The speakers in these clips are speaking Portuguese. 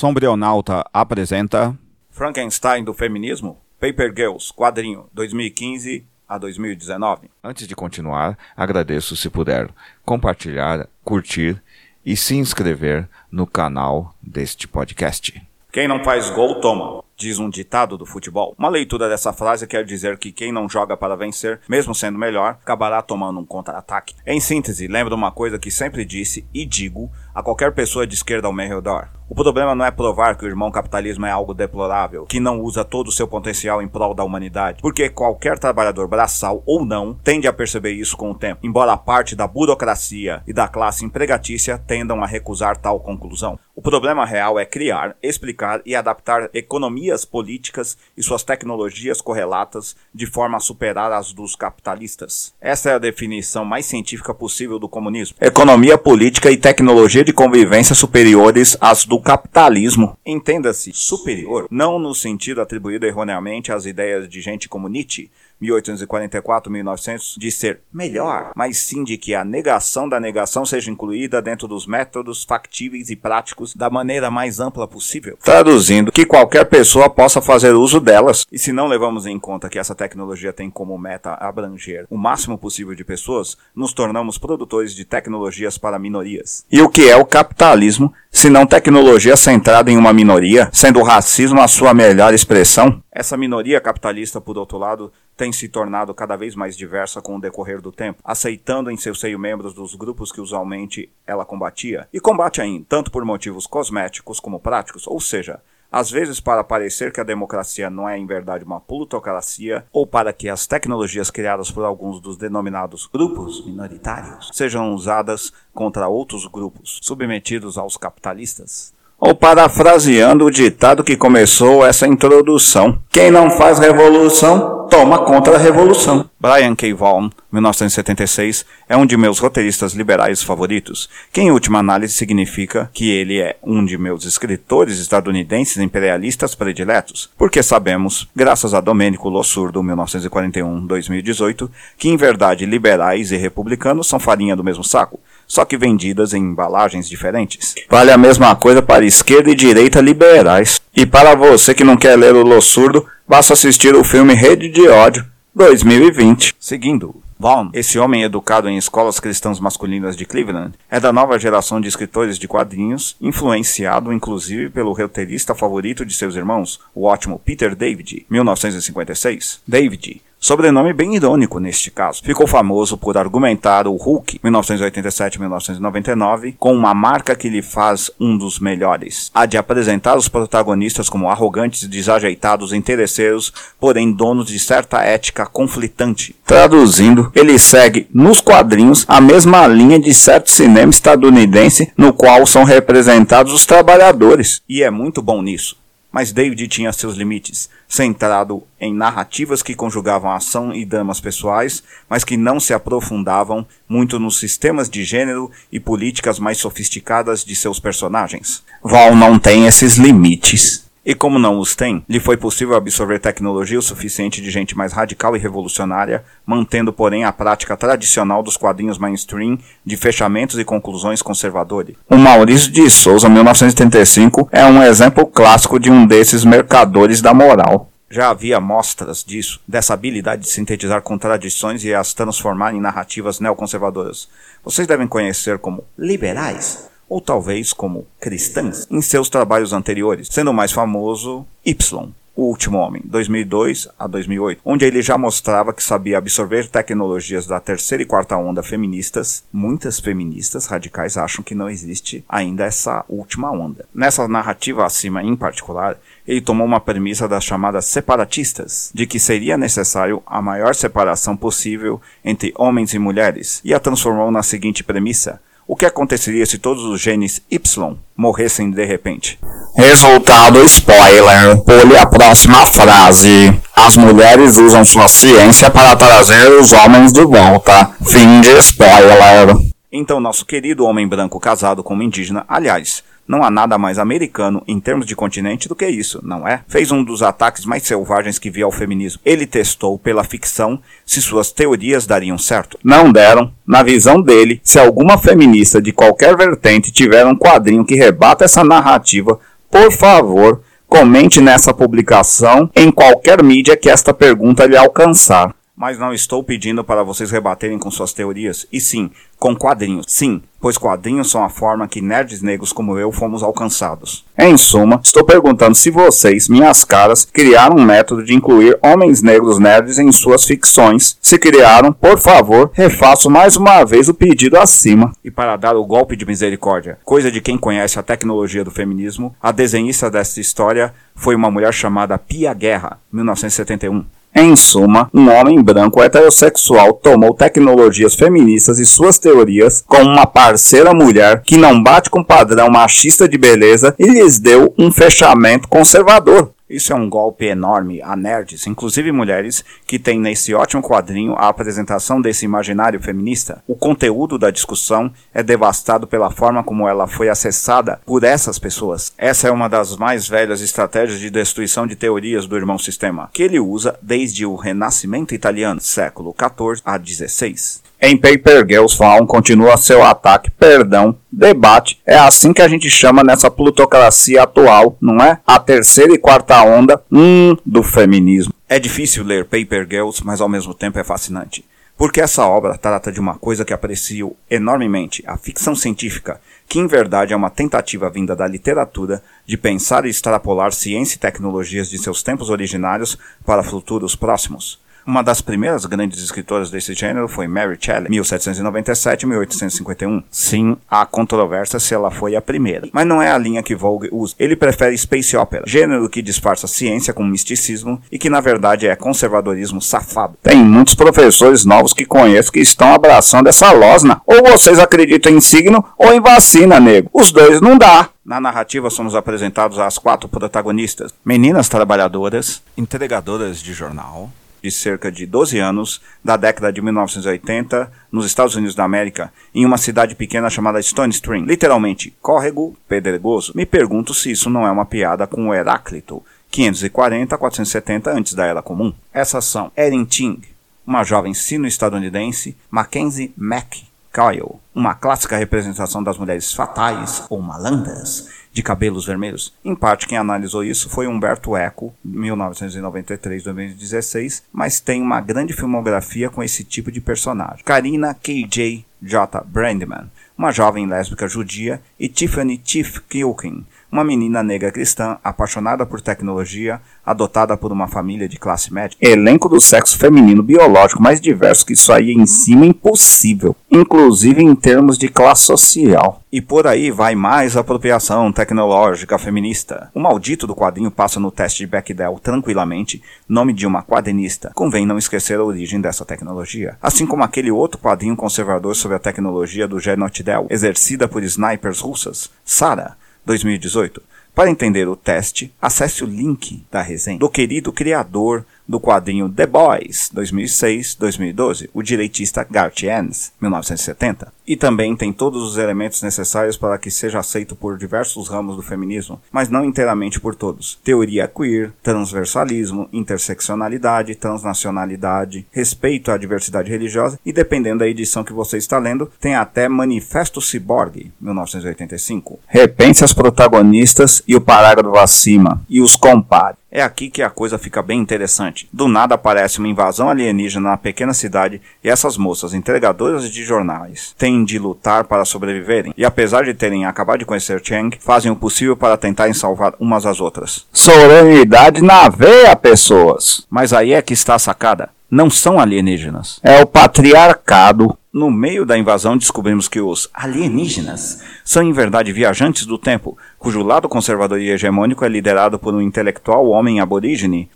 Sombrionauta apresenta Frankenstein do Feminismo, Paper Girls, quadrinho 2015 a 2019. Antes de continuar, agradeço se puder compartilhar, curtir e se inscrever no canal deste podcast. Quem não faz gol, toma diz um ditado do futebol. Uma leitura dessa frase quer dizer que quem não joga para vencer, mesmo sendo melhor, acabará tomando um contra-ataque. Em síntese, lembra uma coisa que sempre disse e digo a qualquer pessoa de esquerda ao meu redor. O problema não é provar que o irmão capitalismo é algo deplorável, que não usa todo o seu potencial em prol da humanidade, porque qualquer trabalhador braçal ou não tende a perceber isso com o tempo, embora parte da burocracia e da classe empregatícia tendam a recusar tal conclusão. O problema real é criar, explicar e adaptar economias políticas e suas tecnologias correlatas de forma a superar as dos capitalistas. Essa é a definição mais científica possível do comunismo. Economia política e tecnologia de convivência superiores às do capitalismo. Entenda-se superior, não no sentido atribuído erroneamente às ideias de gente como Nietzsche, 1844-1900, de ser melhor, mas sim de que a negação da negação seja incluída dentro dos métodos factíveis e práticos da maneira mais ampla possível. Traduzindo, que qualquer pessoa possa fazer uso delas. E se não levamos em conta que essa tecnologia tem como meta abranger o máximo possível de pessoas, nos tornamos produtores de tecnologias para minorias. E o que é o capitalismo, se não tecnologia centrada em uma minoria, sendo o racismo a sua melhor expressão? Essa minoria capitalista, por outro lado, tem se tornado cada vez mais diversa com o decorrer do tempo, aceitando em seu seio membros dos grupos que usualmente ela combatia, e combate ainda, tanto por motivos cosméticos como práticos, ou seja, às vezes para parecer que a democracia não é em verdade uma plutocracia, ou para que as tecnologias criadas por alguns dos denominados grupos minoritários sejam usadas contra outros grupos submetidos aos capitalistas. Ou parafraseando o ditado que começou essa introdução: quem não faz revolução toma contra a revolução. Brian K. Vaughan, 1976, é um de meus roteiristas liberais favoritos, que em última análise significa que ele é um de meus escritores estadunidenses imperialistas prediletos, porque sabemos, graças a Domênico Lossurdo, 1941-2018, que em verdade liberais e republicanos são farinha do mesmo saco, só que vendidas em embalagens diferentes. Vale a mesma coisa para esquerda e direita liberais. E para você que não quer ler o Lossurdo, basta assistir o filme Rede de Ódio 2020. Seguindo. Vaughn, esse homem educado em escolas cristãs masculinas de Cleveland, é da nova geração de escritores de quadrinhos, influenciado inclusive pelo roteirista favorito de seus irmãos, o ótimo Peter David, 1956. David, Sobrenome bem irônico neste caso. Ficou famoso por argumentar o Hulk 1987-1999 com uma marca que lhe faz um dos melhores, a de apresentar os protagonistas como arrogantes, desajeitados, interesseiros, porém donos de certa ética conflitante. Traduzindo, ele segue nos quadrinhos a mesma linha de certo cinema estadunidense no qual são representados os trabalhadores. E é muito bom nisso. Mas David tinha seus limites, centrado em narrativas que conjugavam ação e dramas pessoais, mas que não se aprofundavam muito nos sistemas de gênero e políticas mais sofisticadas de seus personagens. Val não tem esses limites. E como não os tem, lhe foi possível absorver tecnologia o suficiente de gente mais radical e revolucionária, mantendo, porém, a prática tradicional dos quadrinhos mainstream de fechamentos e conclusões conservadores. O Maurício de Souza, 1935, é um exemplo clássico de um desses mercadores da moral. Já havia mostras disso, dessa habilidade de sintetizar contradições e as transformar em narrativas neoconservadoras. Vocês devem conhecer como liberais ou talvez como cristãs, em seus trabalhos anteriores, sendo o mais famoso Y, o Último Homem, 2002 a 2008, onde ele já mostrava que sabia absorver tecnologias da terceira e quarta onda feministas. Muitas feministas radicais acham que não existe ainda essa última onda. Nessa narrativa acima em particular, ele tomou uma premissa das chamadas separatistas, de que seria necessário a maior separação possível entre homens e mulheres, e a transformou na seguinte premissa: o que aconteceria se todos os genes Y morressem de repente? Resultado spoiler. Pule a próxima frase. As mulheres usam sua ciência para trazer os homens de volta. Fim de spoiler. Então, nosso querido homem branco casado com uma indígena, aliás, não há nada mais americano em termos de continente do que isso, não é? Fez um dos ataques mais selvagens que vi ao feminismo. Ele testou pela ficção se suas teorias dariam certo. Não deram. Na visão dele, se alguma feminista de qualquer vertente tiver um quadrinho que rebata essa narrativa, por favor, comente nessa publicação em qualquer mídia que esta pergunta lhe alcançar. Mas não estou pedindo para vocês rebaterem com suas teorias, e sim, com quadrinhos. Sim, pois quadrinhos são a forma que nerds negros como eu fomos alcançados. Em suma, estou perguntando se vocês, minhas caras, criaram um método de incluir homens negros nerds em suas ficções. Se criaram, por favor, refaço mais uma vez o pedido acima. E para dar o golpe de misericórdia, coisa de quem conhece a tecnologia do feminismo, a desenhista desta história foi uma mulher chamada Pia Guerra, 1971. Em suma, um homem branco heterossexual tomou tecnologias feministas e suas teorias com uma parceira mulher que não bate com padrão machista de beleza e lhes deu um fechamento conservador. Isso é um golpe enorme a nerds, inclusive mulheres, que têm nesse ótimo quadrinho a apresentação desse imaginário feminista. O conteúdo da discussão é devastado pela forma como ela foi acessada por essas pessoas. Essa é uma das mais velhas estratégias de destruição de teorias do irmão sistema, que ele usa desde o Renascimento italiano, século XIV a XVI. Em Paper Girls Fawn continua seu ataque, perdão, debate. É assim que a gente chama nessa plutocracia atual, não é? A terceira e quarta onda, hum, do feminismo. É difícil ler Paper Girls, mas ao mesmo tempo é fascinante. Porque essa obra trata de uma coisa que aprecio enormemente, a ficção científica, que em verdade é uma tentativa vinda da literatura de pensar e extrapolar ciência e tecnologias de seus tempos originários para futuros próximos. Uma das primeiras grandes escritoras desse gênero foi Mary Shelley, 1797-1851. Sim, há controvérsia se ela foi a primeira, mas não é a linha que Vogue usa. Ele prefere space opera, gênero que disfarça ciência com misticismo e que na verdade é conservadorismo safado. Tem muitos professores novos que conheço que estão abraçando essa losna. Ou vocês acreditam em signo ou em vacina, nego. Os dois não dá. Na narrativa somos apresentados às quatro protagonistas: meninas trabalhadoras, entregadoras de jornal, de cerca de 12 anos, da década de 1980, nos Estados Unidos da América, em uma cidade pequena chamada Stone Spring, literalmente córrego pedregoso. Me pergunto se isso não é uma piada com o Heráclito, 540 a 470 antes da Era Comum. Essas são Erin Ting, uma jovem sino-estadunidense, Mackenzie McKyle, uma clássica representação das mulheres fatais ou malandras, de cabelos vermelhos. Em parte, quem analisou isso foi Humberto Eco, 1993-2016, mas tem uma grande filmografia com esse tipo de personagem. Karina K.J. J. Brandman, uma jovem lésbica judia, e Tiffany Tiff Kilkin, uma menina negra cristã apaixonada por tecnologia, adotada por uma família de classe média. Elenco do sexo feminino biológico mais diverso que isso aí em cima é impossível, inclusive em termos de classe social. E por aí vai mais apropriação tecnológica feminista. O maldito do quadrinho passa no teste de Bechdel tranquilamente, nome de uma quadrinista. Convém não esquecer a origem dessa tecnologia. Assim como aquele outro quadrinho conservador sobre a tecnologia do Genotidel, exercida por snipers russas, Sara, 2018. Para entender o teste, acesse o link da resenha do querido criador do quadrinho The Boys, 2006-2012, o direitista Garth Ennis, 1970. E também tem todos os elementos necessários para que seja aceito por diversos ramos do feminismo, mas não inteiramente por todos. Teoria queer, transversalismo, interseccionalidade, transnacionalidade, respeito à diversidade religiosa e, dependendo da edição que você está lendo, tem até Manifesto Cyborg, 1985. Repense as protagonistas e o parágrafo acima, e os compare. É aqui que a coisa fica bem interessante. Do nada aparece uma invasão alienígena na pequena cidade e essas moças, entregadoras de jornais, têm de lutar para sobreviverem. E apesar de terem acabado de conhecer Chang, fazem o possível para tentarem salvar umas às outras. Solenidade na veia, pessoas! Mas aí é que está a sacada. Não são alienígenas. É o patriarcado. No meio da invasão, descobrimos que os alienígenas são, em verdade, viajantes do tempo, cujo lado conservador e hegemônico é liderado por um intelectual homem aborígene.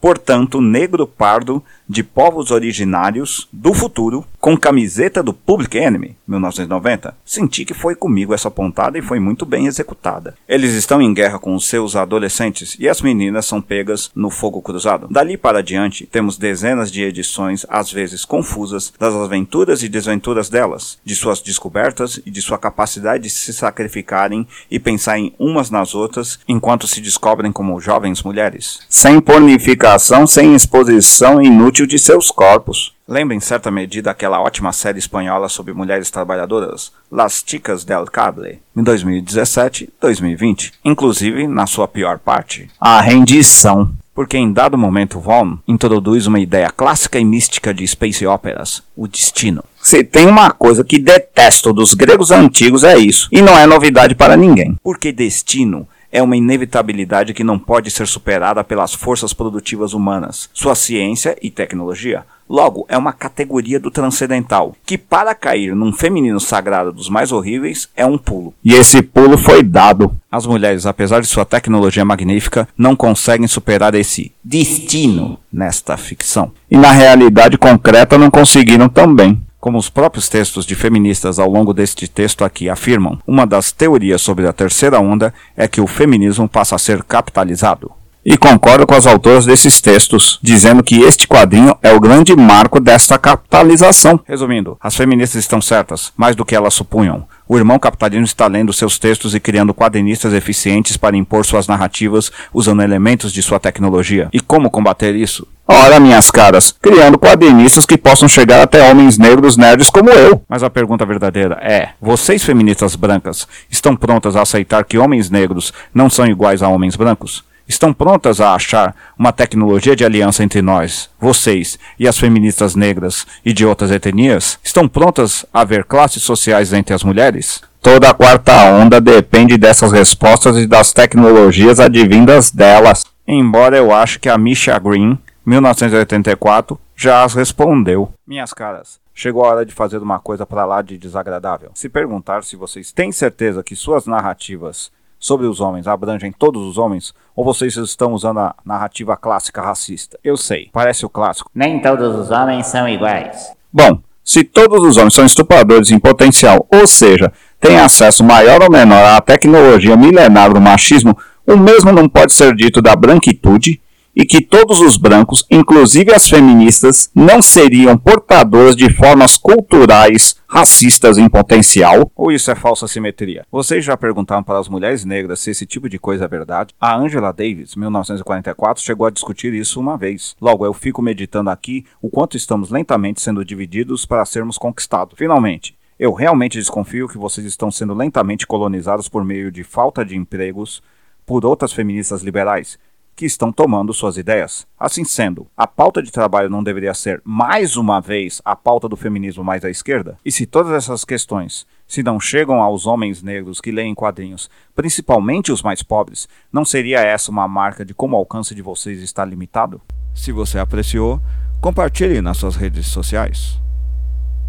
Portanto, negro pardo de povos originários do futuro, com camiseta do Public Enemy, 1990. Senti que foi comigo essa pontada e foi muito bem executada. Eles estão em guerra com os seus adolescentes e as meninas são pegas no fogo cruzado. Dali para diante, temos dezenas de edições, às vezes confusas, das aventuras e desventuras delas, de suas descobertas e de sua capacidade de se sacrificarem e pensar em umas nas outras enquanto se descobrem como jovens mulheres. Sem pornificação, sem exposição inútil de seus corpos. Lembra em certa medida aquela ótima série espanhola sobre mulheres trabalhadoras, Las Chicas del Cable, em 2017-2020, inclusive na sua pior parte, a rendição. Porque em dado momento Vaughn introduz uma ideia clássica e mística de space operas, o destino. Se tem uma coisa que detesto dos gregos antigos é isso, e não é novidade para ninguém. Porque destino é uma inevitabilidade que não pode ser superada pelas forças produtivas humanas, sua ciência e tecnologia. Logo, é uma categoria do transcendental, que para cair num feminino sagrado dos mais horríveis é um pulo. E esse pulo foi dado. As mulheres, apesar de sua tecnologia magnífica, não conseguem superar esse destino nesta ficção. E na realidade concreta não conseguiram também. Como os próprios textos de feministas ao longo deste texto aqui afirmam, uma das teorias sobre a terceira onda é que o feminismo passa a ser capitalizado. E concordo com as autoras desses textos, dizendo que este quadrinho é o grande marco desta capitalização. Resumindo, as feministas estão certas, mais do que elas supunham. O irmão capitalismo está lendo seus textos e criando quadrinistas eficientes para impor suas narrativas usando elementos de sua tecnologia. E como combater isso? Ora, minhas caras, criando quadrinistas que possam chegar até homens negros nerds como eu. Mas a pergunta verdadeira é: vocês feministas brancas estão prontas a aceitar que homens negros não são iguais a homens brancos? Estão prontas a achar uma tecnologia de aliança entre nós, vocês e as feministas negras e de outras etnias? Estão prontas a ver classes sociais entre as mulheres? Toda a quarta onda depende dessas respostas e das tecnologias advindas delas. Embora eu ache que a Misha Green, 1984, já as respondeu. Minhas caras, chegou a hora de fazer uma coisa para lá de desagradável. Se perguntar se vocês têm certeza que suas narrativas sobre os homens abrangem todos os homens ou vocês estão usando a narrativa clássica racista? Eu sei, parece o clássico. Nem todos os homens são iguais. Bom, se todos os homens são estupradores em potencial, ou seja, têm acesso maior ou menor à tecnologia milenar do machismo, o mesmo não pode ser dito da branquitude, e que todos os brancos, inclusive as feministas, não seriam portadores de formas culturais racistas em potencial? Ou isso é falsa simetria? Vocês já perguntaram para as mulheres negras se esse tipo de coisa é verdade? A Angela Davis, 1944, chegou a discutir isso uma vez. Logo, eu fico meditando aqui o quanto estamos lentamente sendo divididos para sermos conquistados. Finalmente, eu realmente desconfio que vocês estão sendo lentamente colonizados por meio de falta de empregos por outras feministas liberais que estão tomando suas ideias. Assim sendo, a pauta de trabalho não deveria ser, mais uma vez, a pauta do feminismo mais à esquerda? E se todas essas questões se não chegam aos homens negros que leem quadrinhos, principalmente os mais pobres, não seria essa uma marca de como o alcance de vocês está limitado? Se você apreciou, compartilhe nas suas redes sociais.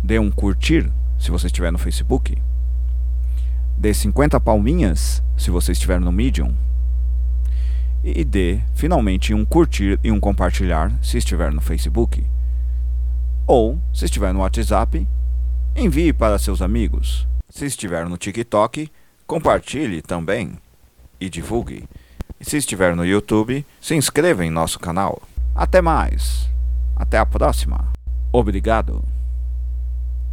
Dê um curtir se você estiver no Facebook. Dê 50 palminhas se você estiver no Medium e dê finalmente um curtir e um compartilhar se estiver no Facebook. Ou, se estiver no WhatsApp, envie para seus amigos. Se estiver no TikTok, compartilhe também e divulgue. E se estiver no YouTube, se inscreva em nosso canal. Até mais. Até a próxima. Obrigado.